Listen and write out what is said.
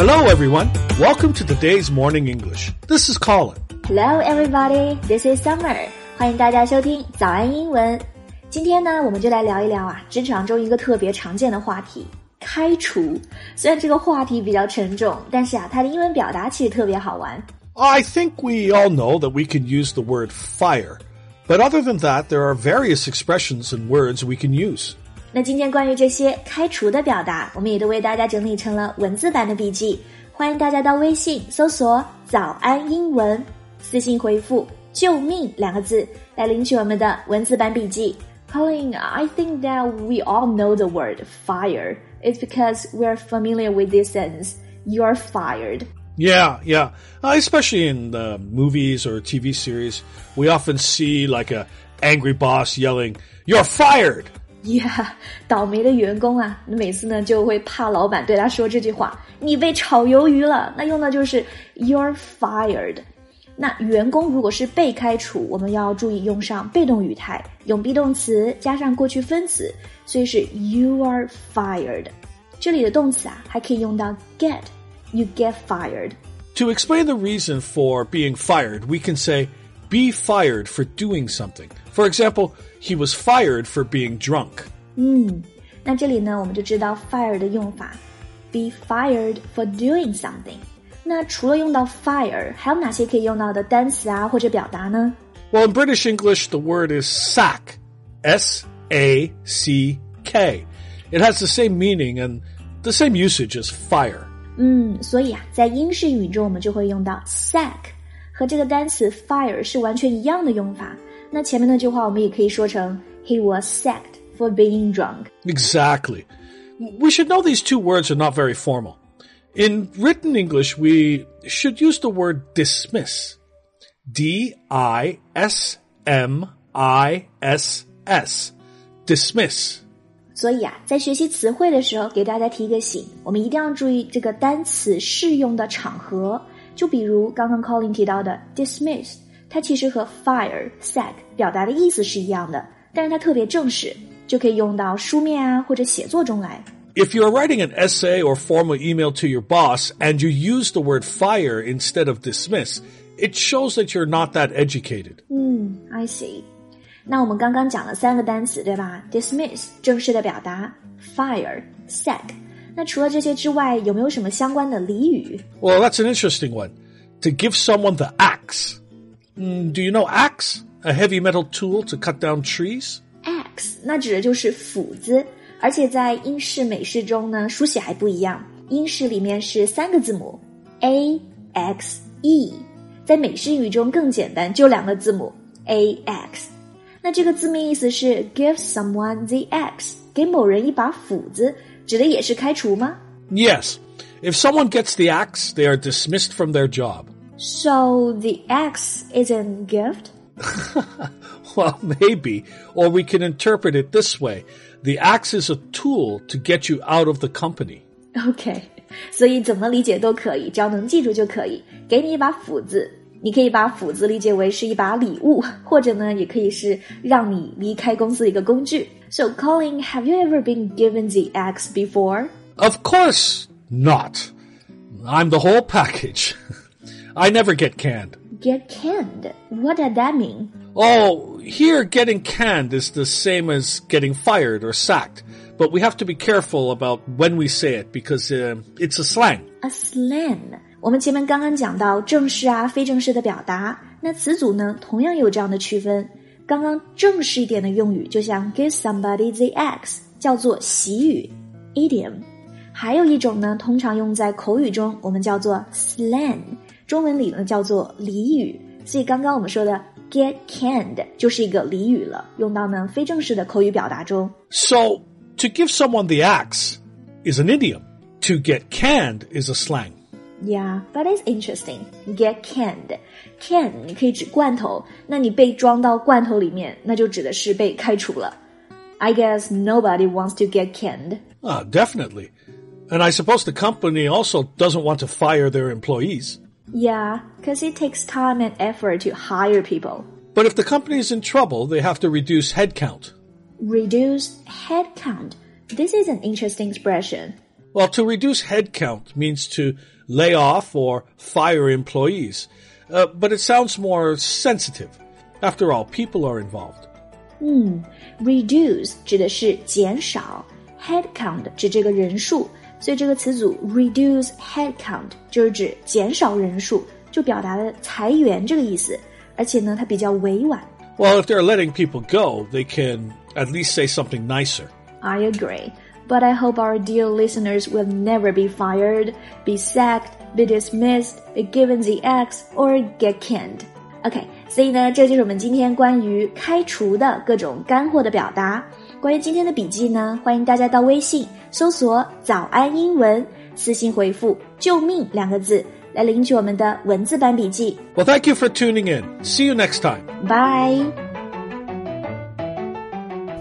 Hello, everyone. Welcome to today's Morning English. This is Colin. Hello, everybody. This is Summer. 欢迎大家收听早安英文。今天呢，我们就来聊一聊啊，职场中一个特别常见的话题——开除。虽然这个话题比较沉重，但是啊，它的英文表达其实特别好玩。I think we all know that we can use the word fire. But other than that, there are various expressions and words we can use. 那今天关于这些开除的表达，我们也都为大家整理成了文字版的笔记。欢迎大家到微信搜索“早安英文”，私信回复“救命”两个字来领取我们的文字版笔记。Colin, I think that we all know the word fire. It's because we're familiar with this sentence. You're fired. Yeah, yeah. Uh, especially in the movies or TV series, we often see like a angry boss yelling, "You're fired." Yeah，倒霉的员工啊，每次呢就会怕老板对他说这句话：“你被炒鱿鱼了。”那用的就是 "You're fired." 那员工如果是被开除，我们要注意用上被动语态，用 be 动词加上过去分词，所以是 "You are fired." 这里的动词啊，还可以用到 get。You get fired. To explain the reason for being fired, we can say be fired for doing something. For example, he was fired for being drunk. 嗯，那这里呢，我们就知道 fire 的用法，be fired for doing something。那除了用到 fire，还有哪些可以用到的单词啊或者表达呢？Well, in British English, the word is sack. S A C K. It has the same meaning and the same usage as fire. 嗯，所以啊，在英式语中我们就会用到 sack， 和这个单词 fire 是完全一样的用法。那前面那句话我们也可以说成 He was sacked for being drunk. Exactly. We should know these two words are not very formal. In written English, we should use the word dismiss. D I S M I S S. Dismiss. 所以啊，在学习词汇的时候，给大家提个醒，我们一定要注意这个单词适用的场合。 就比如刚刚 Colin 提到的 dismiss，它其实和 fire、sack 表达的意思是一样的，但是它特别正式，就可以用到书面啊或者写作中来。If you're writing an essay or formal email to your boss and you use the word fire instead of dismiss, it shows that you're not that educated. 嗯，I see. 那我们刚刚讲了三个单词，对吧？dismiss 正式的表达，fire sack。 那除了这些之外，有没有什么相关的俚语？Well, that's an interesting one. To give someone the axe. Mm, do you know axe? A heavy metal tool to cut down trees? Axe 那指的就是斧子，而且在英式、美式中呢，书写还不一样。英式里面是三个字母 A X E，在美式语中更简单，就两个字母 A X。那这个字面意思是 give someone the axe，给某人一把斧子， 指的也是开除吗？Yes. If someone gets the axe, they are dismissed from their job. So the axe is a gift? well, maybe. Or we can interpret it this way. The axe is a tool to get you out of the company. Okay. 所以怎么理解都可以，只要能记住就可以。给你一把斧子， 你可以把斧子理解为是一把礼物，或者呢，也可以是让你离开公司的一个工具。So, Colin, have you ever been given the axe before? Of course not. I'm the whole package. I never get canned. Get canned? What does that mean? Oh, here getting canned is the same as getting fired or sacked. But we have to be careful about when we say it because uh, it's a slang. A slang. 我们前面刚刚讲到正式啊、非正式的表达，那词组呢同样有这样的区分。刚刚正式一点的用语，就像 give somebody the axe，叫做习语 idiom。还有一种呢，通常用在口语中，我们叫做 slang，中文里呢叫做俚语。所以刚刚我们说的 get canned 就是一个俚语了，用到呢非正式的口语表达中。So to give someone the axe is an idiom. To get canned is a slang. Yeah, but it's interesting. Get canned, can 你可以指罐头，那你被装到罐头里面，那就指的是被开除了。I guess nobody wants to get canned. Ah, definitely. And I suppose the company also doesn't want to fire their employees. Yeah, because it takes time and effort to hire people. But if the company is in trouble, they have to reduce headcount. Reduce headcount. This is an interesting expression. Well, to reduce headcount means to lay off or fire employees, uh, but it sounds more sensitive. After all, people are involved. 嗯，reduce 指的是减少，headcount 指这个人数，所以这个词组 reduce headcount 就是指减少人数，就表达了裁员这个意思，而且呢，它比较委婉。Well, if they're letting people go, they can at least say something nicer. I agree. but I hope our dear listeners will never be fired, be sacked, be dismissed, be given the axe, or get canned. OK，所以呢，这就是我们今天关于开除的各种干货的表达。关于今天的笔记呢，欢迎大家到微信搜索“早安英文”，私信回复“救命”两个字来领取我们的文字版笔记。Well, thank you for tuning in. See you next time. Bye.